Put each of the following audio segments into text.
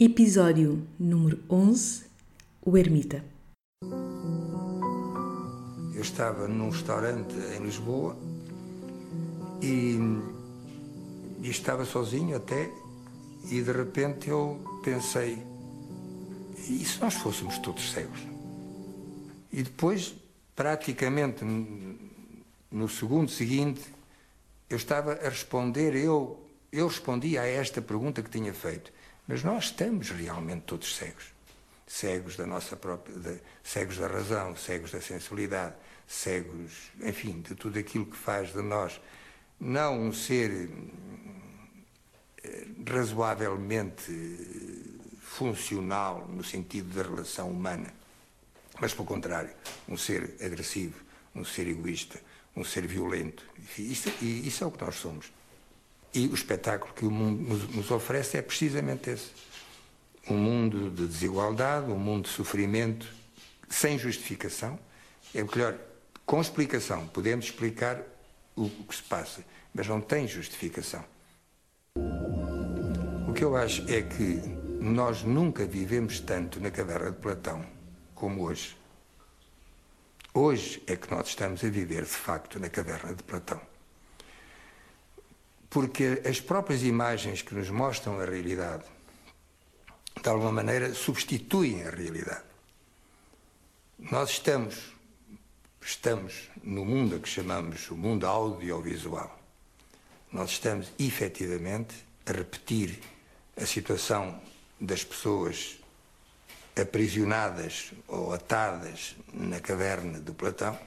Episódio número 11 O Ermita. Eu estava num restaurante em Lisboa e, e estava sozinho até, e de repente eu pensei: e se nós fôssemos todos cegos? E depois, praticamente no segundo seguinte, eu estava a responder, eu, eu respondi a esta pergunta que tinha feito. Mas nós estamos realmente todos cegos. Cegos da nossa própria, de, cegos da razão, cegos da sensibilidade, cegos, enfim, de tudo aquilo que faz de nós não um ser eh, razoavelmente funcional no sentido da relação humana, mas pelo contrário, um ser agressivo, um ser egoísta, um ser violento. Isso, isso é o que nós somos. E o espetáculo que o mundo nos oferece é precisamente esse. Um mundo de desigualdade, um mundo de sofrimento, sem justificação. É melhor, com explicação, podemos explicar o que se passa, mas não tem justificação. O que eu acho é que nós nunca vivemos tanto na caverna de Platão como hoje. Hoje é que nós estamos a viver, de facto, na caverna de Platão porque as próprias imagens que nos mostram a realidade, de alguma maneira, substituem a realidade. Nós estamos, estamos no mundo que chamamos o mundo audiovisual. Nós estamos, efetivamente, a repetir a situação das pessoas aprisionadas ou atadas na caverna do Platão,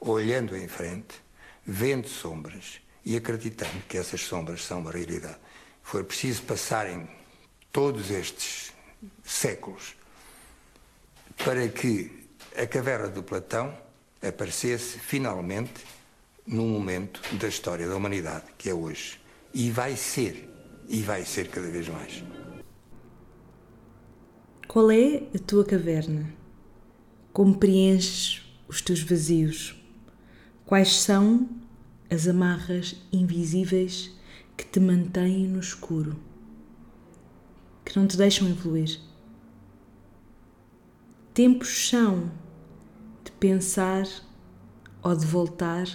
olhando em frente, vendo sombras e acreditando que essas sombras são uma realidade. Foi preciso passarem todos estes séculos para que a caverna do Platão aparecesse finalmente num momento da história da humanidade, que é hoje. E vai ser, e vai ser cada vez mais. Qual é a tua caverna? Como preenches os teus vazios? Quais são as amarras invisíveis que te mantêm no escuro, que não te deixam evoluir. Tempos são de pensar ou de voltar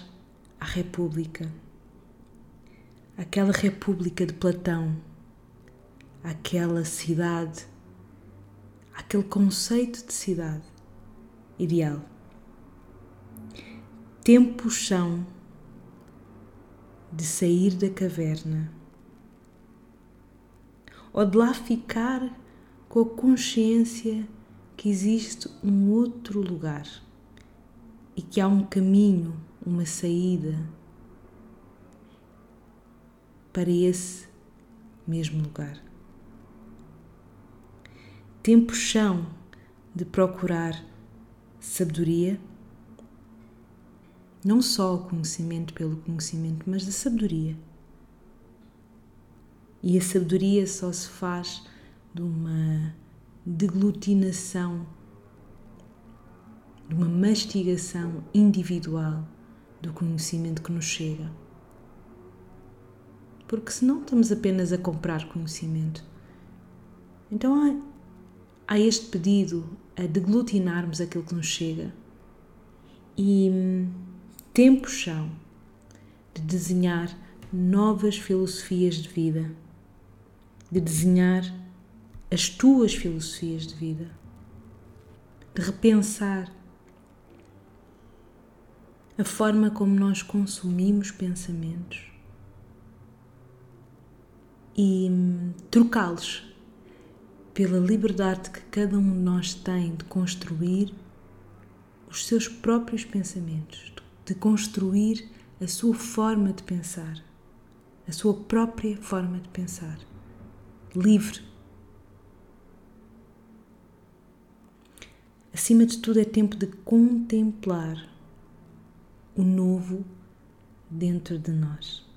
à República, aquela República de Platão, aquela cidade, aquele conceito de cidade ideal. Tempos são de sair da caverna ou de lá ficar com a consciência que existe um outro lugar e que há um caminho, uma saída para esse mesmo lugar. Tempos são de procurar sabedoria não só o conhecimento pelo conhecimento, mas da sabedoria. E a sabedoria só se faz de uma deglutinação, de uma mastigação individual do conhecimento que nos chega. Porque senão estamos apenas a comprar conhecimento. Então há, há este pedido a deglutinarmos aquilo que nos chega e tempos são de desenhar novas filosofias de vida, de desenhar as tuas filosofias de vida, de repensar a forma como nós consumimos pensamentos e trocá-los pela liberdade que cada um de nós tem de construir os seus próprios pensamentos, de construir a sua forma de pensar, a sua própria forma de pensar, livre. Acima de tudo, é tempo de contemplar o novo dentro de nós.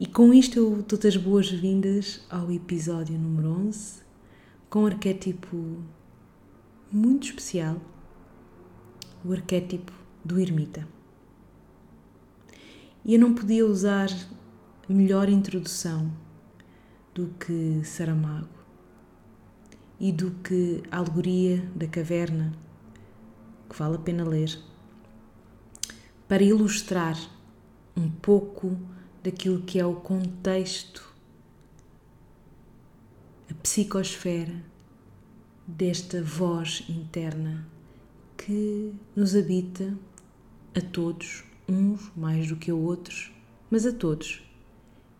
E com isto eu dou-te as boas-vindas ao episódio número 11, com um arquétipo muito especial o arquétipo do ermita. E eu não podia usar melhor introdução do que Saramago e do que a alegoria da caverna, que vale a pena ler, para ilustrar um pouco daquilo que é o contexto, a psicosfera desta voz interna que nos habita a todos, uns mais do que outros, mas a todos,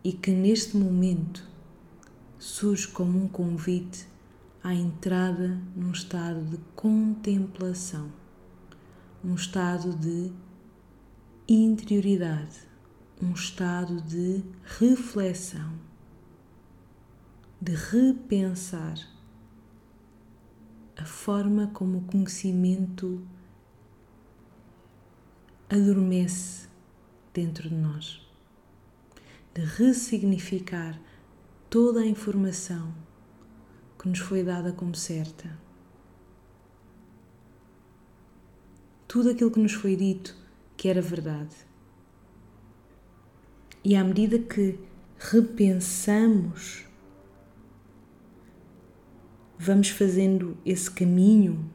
e que neste momento surge como um convite à entrada num estado de contemplação, um estado de interioridade, um estado de reflexão, de repensar a forma como o conhecimento adormece dentro de nós, de ressignificar toda a informação que nos foi dada como certa. Tudo aquilo que nos foi dito que era verdade. E à medida que repensamos, vamos fazendo esse caminho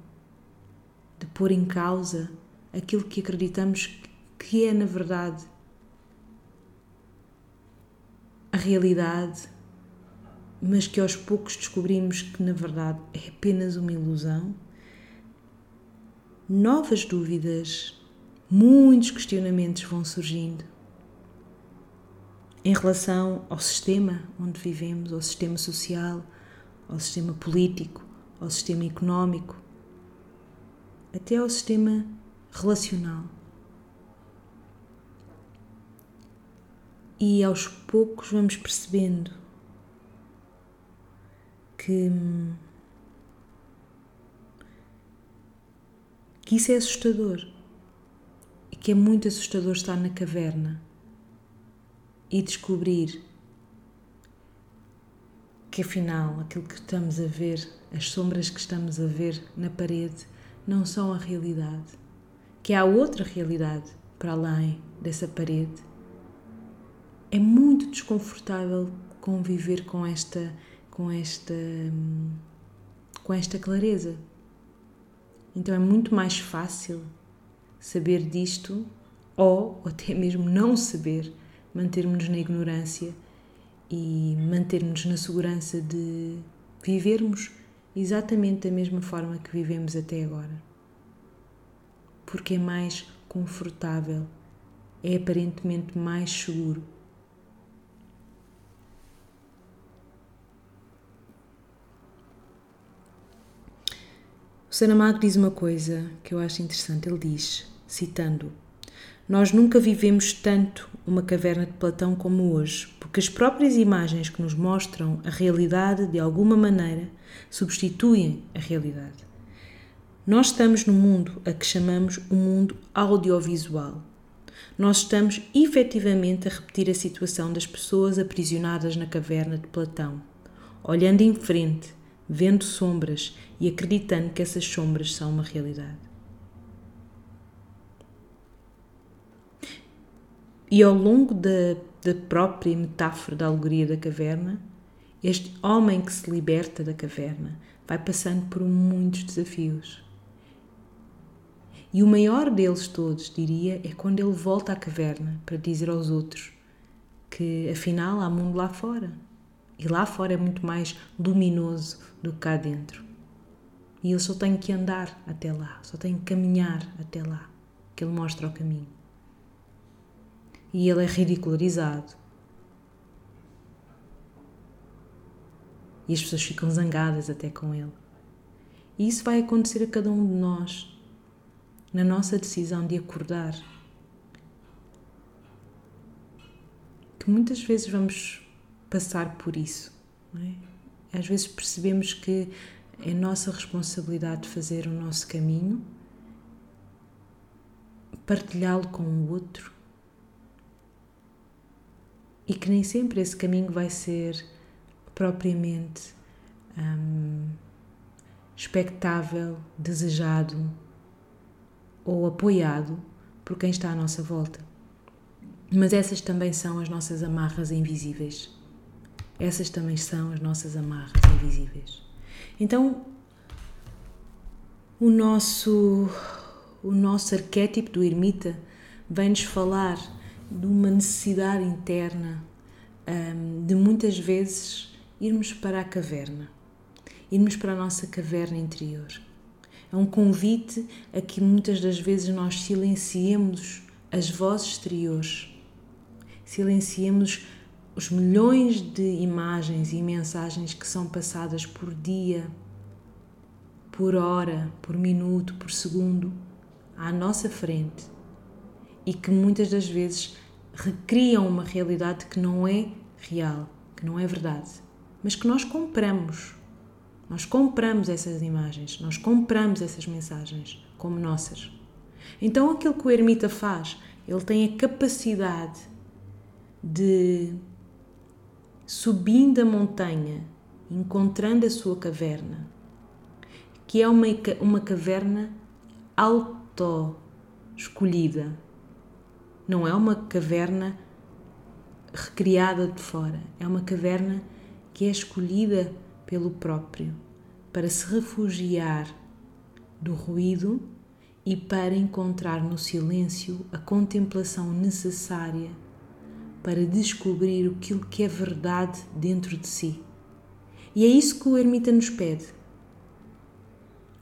de pôr em causa aquilo que acreditamos que é, na verdade, a realidade mas que aos poucos descobrimos que na verdade é apenas uma ilusão, novas dúvidas, muitos questionamentos vão surgindo em relação ao sistema onde vivemos, ao sistema social, ao sistema político, ao sistema económico, até ao sistema relacional. E aos poucos vamos percebendo que, que isso é assustador e que é muito assustador estar na caverna e descobrir que afinal aquilo que estamos a ver, as sombras que estamos a ver na parede, não são a realidade, que há outra realidade para além dessa parede. É muito desconfortável conviver com esta com esta, com esta clareza. Então é muito mais fácil saber disto ou até mesmo não saber, mantermos-nos na ignorância e mantermos na segurança de vivermos exatamente da mesma forma que vivemos até agora. Porque é mais confortável, é aparentemente mais seguro Saramago diz uma coisa que eu acho interessante. Ele diz, citando: Nós nunca vivemos tanto uma caverna de Platão como hoje, porque as próprias imagens que nos mostram a realidade, de alguma maneira, substituem a realidade. Nós estamos no mundo a que chamamos o mundo audiovisual. Nós estamos efetivamente a repetir a situação das pessoas aprisionadas na caverna de Platão, olhando em frente, vendo sombras e acreditando que essas sombras são uma realidade. E ao longo da, da própria metáfora da alegoria da caverna, este homem que se liberta da caverna vai passando por muitos desafios. E o maior deles todos, diria, é quando ele volta à caverna para dizer aos outros que afinal há mundo lá fora. E lá fora é muito mais luminoso do que cá dentro. E eu só tenho que andar até lá, só tenho que caminhar até lá, que ele mostra o caminho. E ele é ridicularizado. E as pessoas ficam zangadas até com ele. E isso vai acontecer a cada um de nós, na nossa decisão de acordar. Que muitas vezes vamos passar por isso. É? Às vezes percebemos que é nossa responsabilidade fazer o nosso caminho, partilhá-lo com o outro e que nem sempre esse caminho vai ser propriamente hum, expectável, desejado ou apoiado por quem está à nossa volta. Mas essas também são as nossas amarras invisíveis. essas também são as nossas amarras invisíveis. Então, o nosso, o nosso arquétipo do ermita vem-nos falar de uma necessidade interna um, de muitas vezes irmos para a caverna, irmos para a nossa caverna interior. É um convite a que muitas das vezes nós silenciemos as vozes exteriores, silenciemos os milhões de imagens e mensagens que são passadas por dia, por hora, por minuto, por segundo à nossa frente e que muitas das vezes recriam uma realidade que não é real, que não é verdade, mas que nós compramos. Nós compramos essas imagens, nós compramos essas mensagens como nossas. Então aquilo que o ermita faz, ele tem a capacidade de subindo a montanha, encontrando a sua caverna, que é uma, uma caverna auto-escolhida. Não é uma caverna recriada de fora, é uma caverna que é escolhida pelo próprio para se refugiar do ruído e para encontrar no silêncio a contemplação necessária para descobrir aquilo que é verdade dentro de si. E é isso que o ermita nos pede.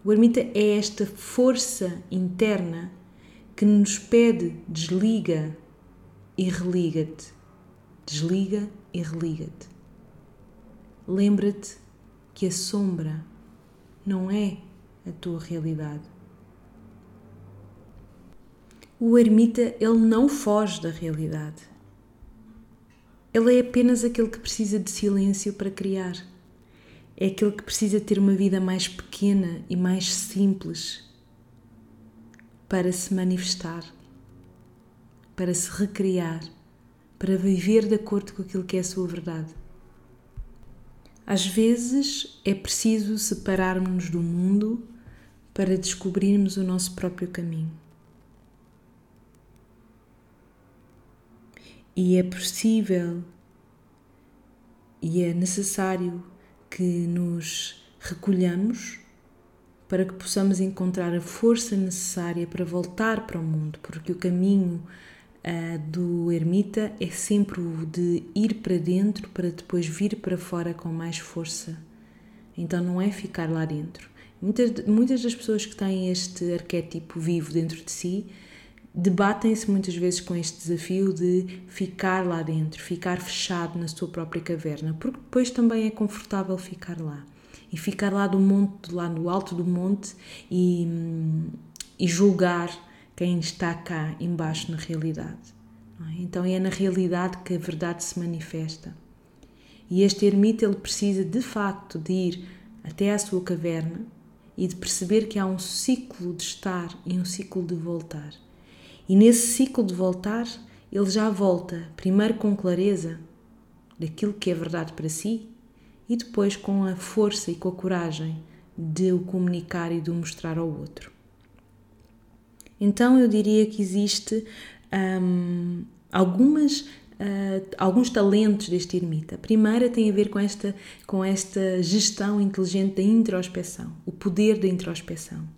O ermita é esta força interna que nos pede desliga e religa-te. Desliga e religa-te. Lembra-te que a sombra não é a tua realidade. O ermita, ele não foge da realidade. Ele é apenas aquele que precisa de silêncio para criar. É aquele que precisa ter uma vida mais pequena e mais simples para se manifestar, para se recriar, para viver de acordo com aquilo que é a sua verdade. Às vezes é preciso separarmos-nos do mundo para descobrirmos o nosso próprio caminho. E é possível e é necessário que nos recolhamos para que possamos encontrar a força necessária para voltar para o mundo, porque o caminho uh, do ermita é sempre o de ir para dentro para depois vir para fora com mais força. Então não é ficar lá dentro. Muitas, muitas das pessoas que têm este arquétipo vivo dentro de si debatem-se muitas vezes com este desafio de ficar lá dentro, ficar fechado na sua própria caverna, porque depois também é confortável ficar lá. E ficar lá do monte, lá no alto do monte e, e julgar quem está cá embaixo na realidade. É? Então é na realidade que a verdade se manifesta. E este ermita ele precisa de facto de ir até à sua caverna e de perceber que há um ciclo de estar e um ciclo de voltar. E nesse ciclo de voltar, ele já volta, primeiro com clareza daquilo que é verdade para si e depois com a força e com a coragem de o comunicar e de o mostrar ao outro. Então eu diria que existe hum, algumas uh, alguns talentos deste ermita. A primeira tem a ver com esta com esta gestão inteligente da introspeção, o poder da introspeção.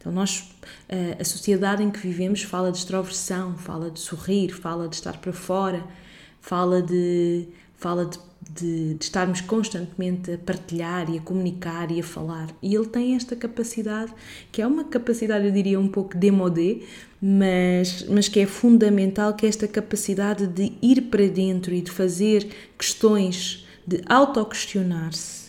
Então, nós, eh, a sociedade em que vivemos fala de extroversão, fala de sorrir, fala de estar para fora, fala de, fala de, de, de, estarmos constantemente a partilhar e a comunicar e a falar. E ele tem esta capacidade, que é uma capacidade, eu diria, um pouco demodé, mas, mas que é fundamental, que é esta capacidade de ir para dentro e de fazer questões, de auto-questionar-se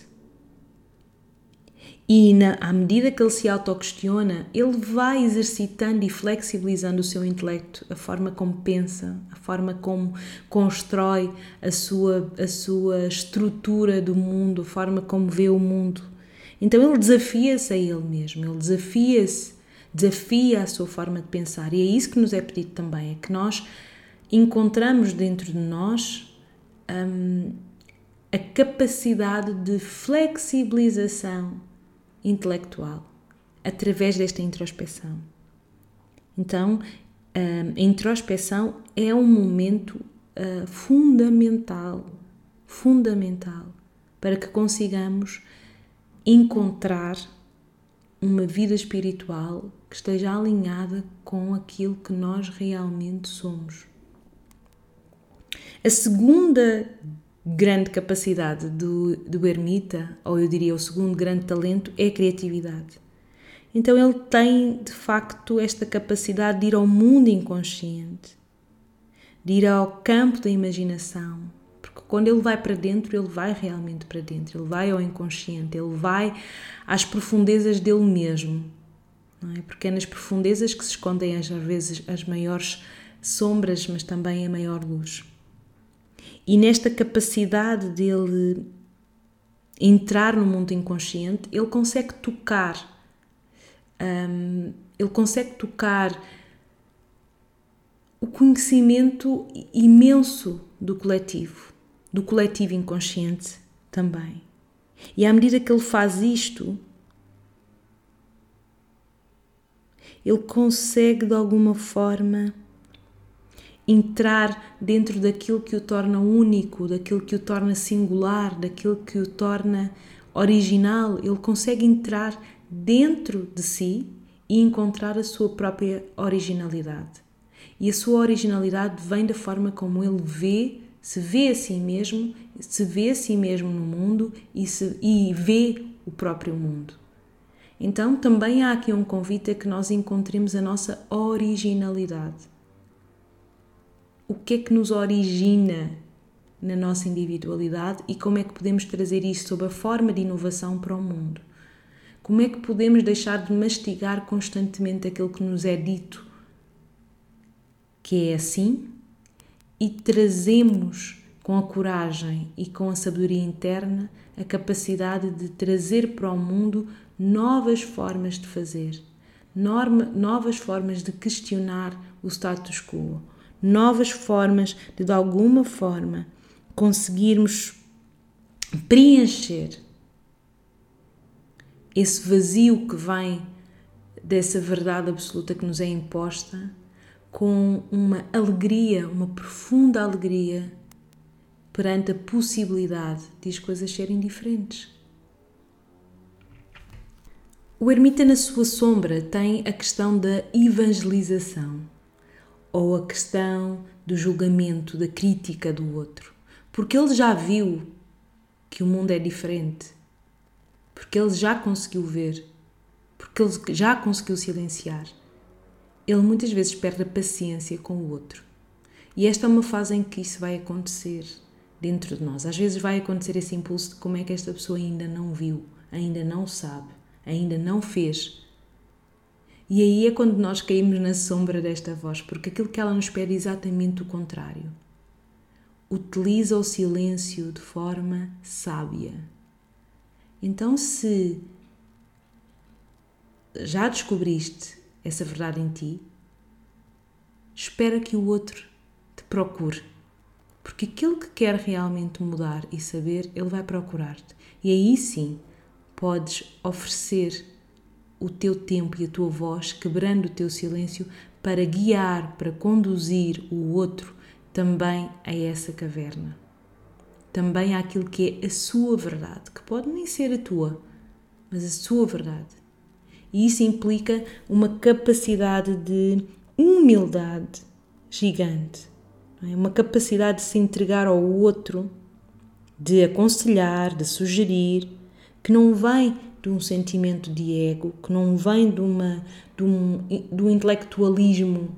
e na, à medida que ele se autoquestiona, ele vai exercitando e flexibilizando o seu intelecto, a forma como pensa, a forma como constrói a sua, a sua estrutura do mundo, a forma como vê o mundo. Então ele desafia-se a ele mesmo, ele desafia-se, desafia a sua forma de pensar. E é isso que nos é pedido também, é que nós encontramos dentro de nós hum, a capacidade de flexibilização intelectual através desta introspeção. Então, hum, a introspeção é um momento uh, fundamental, fundamental para que consigamos encontrar uma vida espiritual que esteja alinhada com aquilo que nós realmente somos. A segunda grande capacidade do, do ermita, ou eu diria o segundo grande talento, é a criatividade. Então ele tem de facto esta capacidade de ir ao mundo inconsciente, de ir ao campo da imaginação, porque quando ele vai para dentro, ele vai realmente para dentro, ele vai ao inconsciente, ele vai às profundezas dele mesmo. Não é? Porque é nas profundezas que se escondem às vezes as maiores sombras, mas também a maior luz. E nesta capacidade dele entrar no mundo inconsciente, ele consegue tocar, um, ele consegue tocar o conhecimento imenso do coletivo, do coletivo inconsciente também. E à medida que ele faz isto, ele consegue de alguma forma entrar dentro daquilo que o torna único, daquilo que o torna singular, daquilo que o torna original. Ele consegue entrar dentro de si e encontrar a sua própria originalidade. E a sua originalidade vem da forma como ele vê, se vê a si mesmo, se vê a si mesmo no mundo e, se, e vê o próprio mundo. Então também há aqui um convite a que nós encontremos a nossa originalidade o que é que nos origina na nossa individualidade e como é que podemos trazer isso sob a forma de inovação para o mundo. Como é que podemos deixar de mastigar constantemente aquilo que nos é dito que é assim e trazemos com a coragem e com a sabedoria interna a capacidade de trazer para o mundo novas formas de fazer, novas formas de questionar o status quo, novas formas de, de alguma forma, conseguirmos preencher esse vazio que vem dessa verdade absoluta que nos é imposta com uma alegria, uma profunda alegria perante a possibilidade de as coisas serem diferentes. O ermita, na sua sombra, tem a questão da evangelização ou a questão do julgamento, da crítica do outro, porque ele já viu que o mundo é diferente, porque ele já conseguiu ver, porque ele já conseguiu silenciar. Ele muitas vezes perde a paciência com o outro. E esta é uma fase em que isso vai acontecer dentro de nós. Às vezes vai acontecer esse impulso de como é que esta pessoa ainda não viu, ainda não sabe, ainda não fez e aí é quando nós caímos na sombra desta voz, porque aquilo que ela nos pede é exatamente o contrário. Utiliza o silêncio de forma sábia. Então, se já descobriste essa verdade em ti, espera que o outro te procure. Porque aquilo que quer realmente mudar e saber, ele vai procurar-te. E aí sim podes oferecer o teu tempo e a tua voz, quebrando o teu silêncio para guiar, para conduzir o outro também a essa caverna. Também àquilo que é a sua verdade, que pode nem ser a tua, mas a sua verdade. E isso implica uma capacidade de humildade gigante, é? uma capacidade de se entregar ao outro, de aconselhar, de sugerir, que não vem de um sentimento de ego, que não vem de, uma, de, um, de um intelectualismo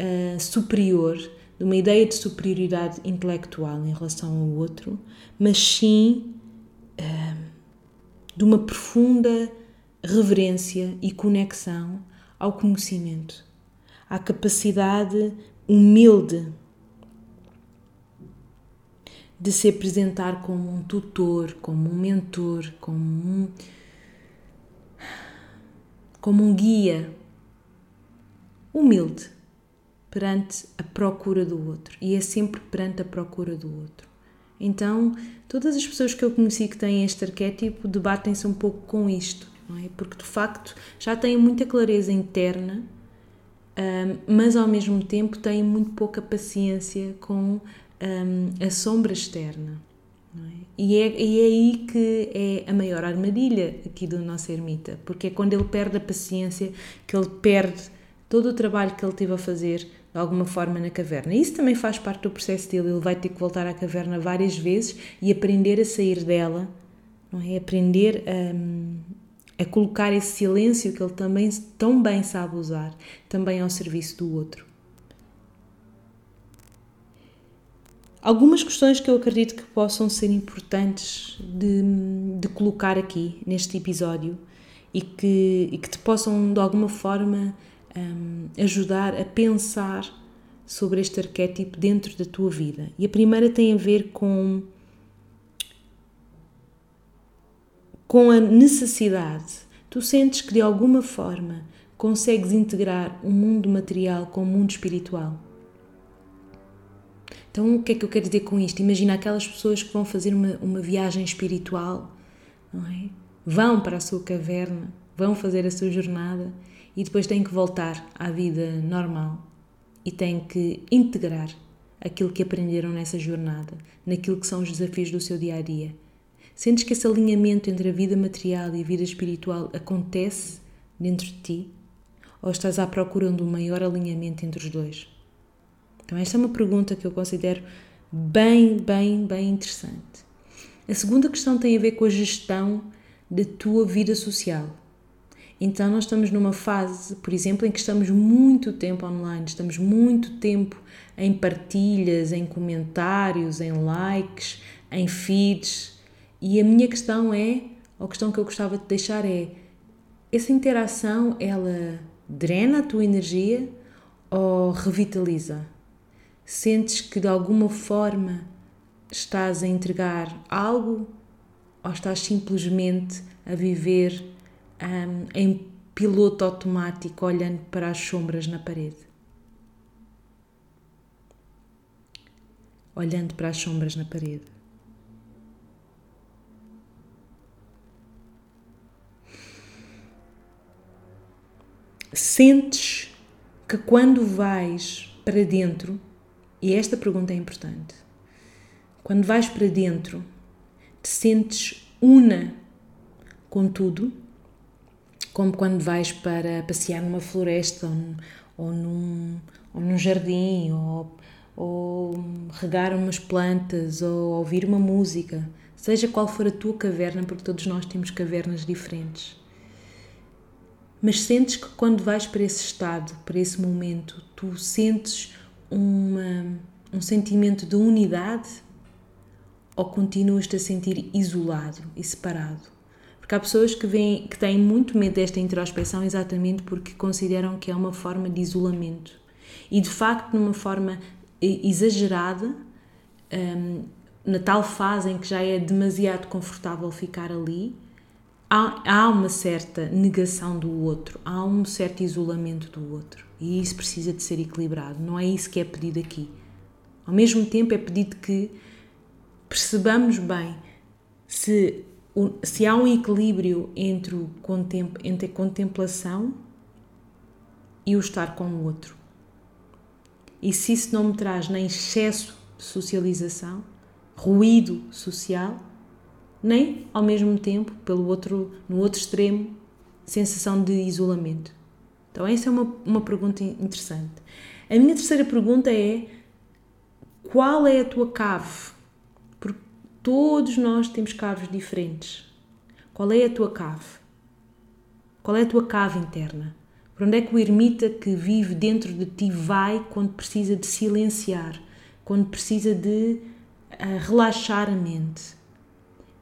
uh, superior, de uma ideia de superioridade intelectual em relação ao outro, mas sim uh, de uma profunda reverência e conexão ao conhecimento, à capacidade humilde de se apresentar como um tutor, como um mentor, como um como um guia humilde perante a procura do outro e é sempre perante a procura do outro. Então, todas as pessoas que eu conheci que têm este arquétipo debatem-se um pouco com isto, não é? Porque de facto já têm muita clareza interna, um, mas ao mesmo tempo têm muito pouca paciência com um, a sombra externa. É? E, é, e é aí que é a maior armadilha aqui do nosso ermita, porque é quando ele perde a paciência que ele perde todo o trabalho que ele teve a fazer de alguma forma na caverna. Isso também faz parte do processo dele, ele vai ter que voltar à caverna várias vezes e aprender a sair dela, não é? Aprender a, a colocar esse silêncio que ele também tão bem sabe usar, também ao serviço do outro. Algumas questões que eu acredito que possam ser importantes de, de colocar aqui neste episódio e que, e que te possam de alguma forma um, ajudar a pensar sobre este arquétipo dentro da tua vida. E a primeira tem a ver com com a necessidade. Tu sentes que de alguma forma consegues integrar o mundo material com o mundo espiritual. Então, o que é que eu quero dizer com isto? Imagina aquelas pessoas que vão fazer uma, uma viagem espiritual, não é? Vão para a sua caverna, vão fazer a sua jornada e depois têm que voltar à vida normal e têm que integrar aquilo que aprenderam nessa jornada, naquilo que são os desafios do seu dia a dia. Sentes que esse alinhamento entre a vida material e a vida espiritual acontece dentro de ti? Ou estás à procura de um maior alinhamento entre os dois? Então, esta é uma pergunta que eu considero bem, bem, bem interessante. A segunda questão tem a ver com a gestão da tua vida social. Então, nós estamos numa fase, por exemplo, em que estamos muito tempo online, estamos muito tempo em partilhas, em comentários, em likes, em feeds. E a minha questão é, a questão que eu gostava de deixar é: essa interação ela drena a tua energia ou revitaliza? Sentes que de alguma forma estás a entregar algo ou estás simplesmente a viver um, em piloto automático olhando para as sombras na parede? Olhando para as sombras na parede. Sentes que quando vais para dentro e esta pergunta é importante. Quando vais para dentro, te sentes una com tudo, como quando vais para passear numa floresta ou, num, ou num jardim, ou, ou regar umas plantas, ou ouvir uma música, seja qual for a tua caverna, porque todos nós temos cavernas diferentes. Mas sentes que quando vais para esse estado, para esse momento, tu sentes uma, um sentimento de unidade ou continuas-te a sentir isolado e separado? Porque há pessoas que, vêm, que têm muito medo desta introspeção exatamente porque consideram que é uma forma de isolamento. E de facto, numa forma exagerada, um, na tal fase em que já é demasiado confortável ficar ali, há, há uma certa negação do outro, há um certo isolamento do outro. E isso precisa de ser equilibrado. Não é isso que é pedido aqui. Ao mesmo tempo, é pedido que percebamos bem se, se há um equilíbrio entre, o entre a contemplação e o estar com o outro. E se isso não me traz nem excesso de socialização, ruído social, nem ao mesmo tempo, pelo outro, no outro extremo, sensação de isolamento. Então, essa é uma, uma pergunta interessante. A minha terceira pergunta é: qual é a tua cave? Porque todos nós temos caves diferentes. Qual é a tua cave? Qual é a tua cave interna? Para onde é que o ermita que vive dentro de ti vai quando precisa de silenciar, quando precisa de uh, relaxar a mente,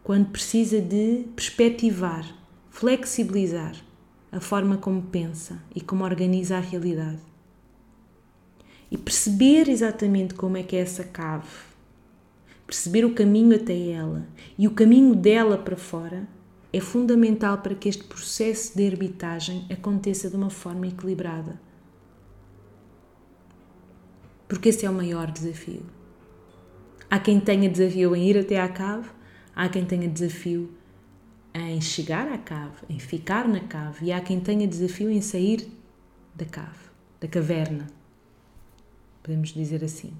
quando precisa de perspectivar, flexibilizar? a forma como pensa e como organiza a realidade. E perceber exatamente como é que é essa cave, perceber o caminho até ela e o caminho dela para fora é fundamental para que este processo de herbitagem aconteça de uma forma equilibrada. Porque esse é o maior desafio. Há quem tenha desafio em ir até à cave, há quem tenha desafio em chegar à cave, em ficar na cave, e há quem tenha desafio em sair da cave, da caverna. Podemos dizer assim.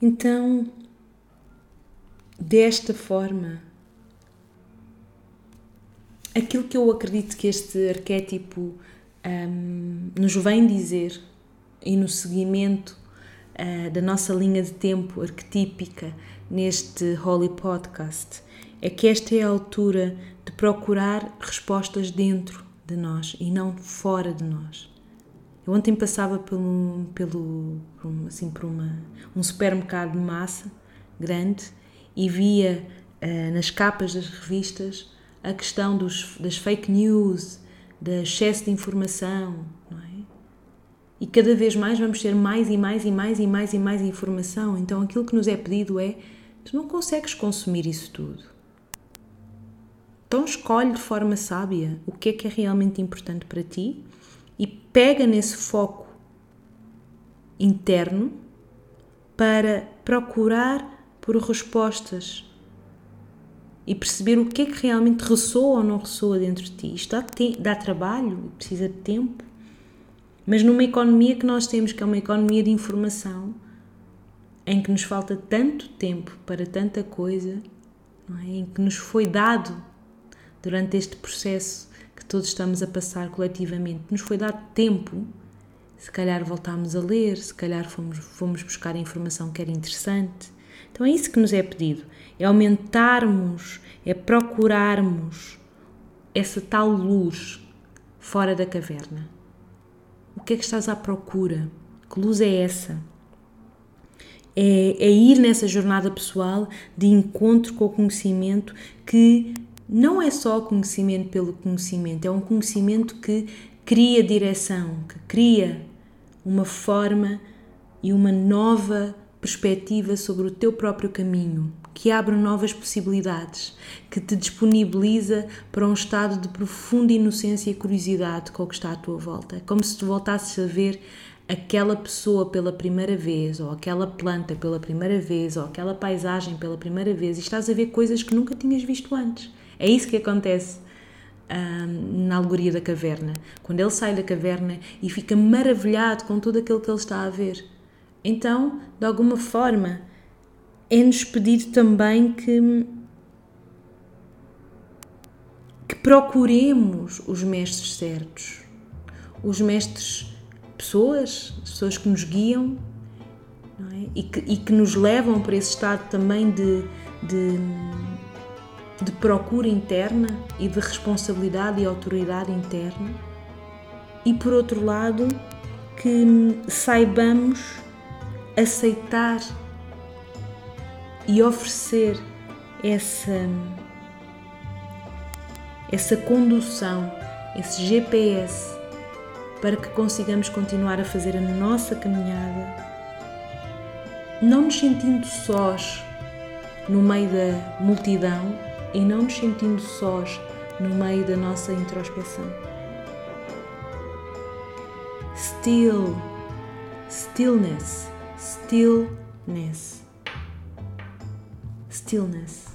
Então, desta forma, aquilo que eu acredito que este arquétipo um, nos vem dizer e no seguimento uh, da nossa linha de tempo arquetípica neste Holy Podcast é que esta é a altura de procurar respostas dentro de nós e não fora de nós. Eu ontem passava pelo, pelo por um, assim, por uma, um supermercado de massa grande e via uh, nas capas das revistas a questão dos, das fake news, do excesso de informação, é? E cada vez mais vamos ter mais e mais e mais e mais e mais informação. Então aquilo que nos é pedido é: tu não consegues consumir isso tudo. Então escolhe de forma sábia o que é que é realmente importante para ti e pega nesse foco interno para procurar por respostas e perceber o que é que realmente ressoa ou não ressoa dentro de ti. Isto dá, dá trabalho, precisa de tempo, mas numa economia que nós temos, que é uma economia de informação, em que nos falta tanto tempo para tanta coisa, é? em que nos foi dado durante este processo que todos estamos a passar coletivamente, nos foi dado tempo, se calhar voltámos a ler, se calhar fomos, fomos buscar informação que era interessante. Então é isso que nos é pedido é aumentarmos, é procurarmos essa tal luz fora da caverna. Que é que estás à procura? Que luz é essa? É, é, ir nessa jornada pessoal de encontro com o conhecimento que não é só conhecimento pelo conhecimento, é um conhecimento que cria direção, que cria uma forma e uma nova perspectiva sobre o teu próprio caminho, que abre novas possibilidades, que te disponibiliza para um estado de profunda inocência e curiosidade com o que está à tua volta. É como se tu voltasses a ver aquela pessoa pela primeira vez, ou aquela planta pela primeira vez, ou aquela paisagem pela primeira vez, e estás a ver coisas que nunca tinhas visto antes. É isso que acontece hum, na alegoria da caverna. Quando ele sai da caverna e fica maravilhado com tudo aquilo que ele está a ver. Então, de alguma forma, é-nos pedido também que, que procuremos os mestres certos, os mestres, pessoas, pessoas que nos guiam é? e, que, e que nos levam para esse estado também de, de, de procura interna e de responsabilidade e autoridade interna. E por outro lado, que saibamos aceitar e oferecer essa, essa condução, esse GPS, para que consigamos continuar a fazer a nossa caminhada, não nos sentindo sós no meio da multidão e não nos sentindo sós no meio da nossa introspeção. Still, stillness, stillness stillness,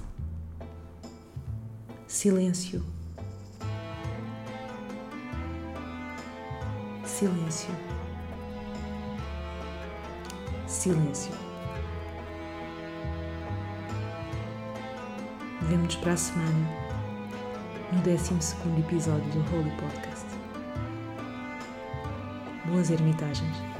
silêncio, silêncio, silêncio. Vemo-nos para a semana no 12 episódio do Holy Podcast. Boas ermitagens.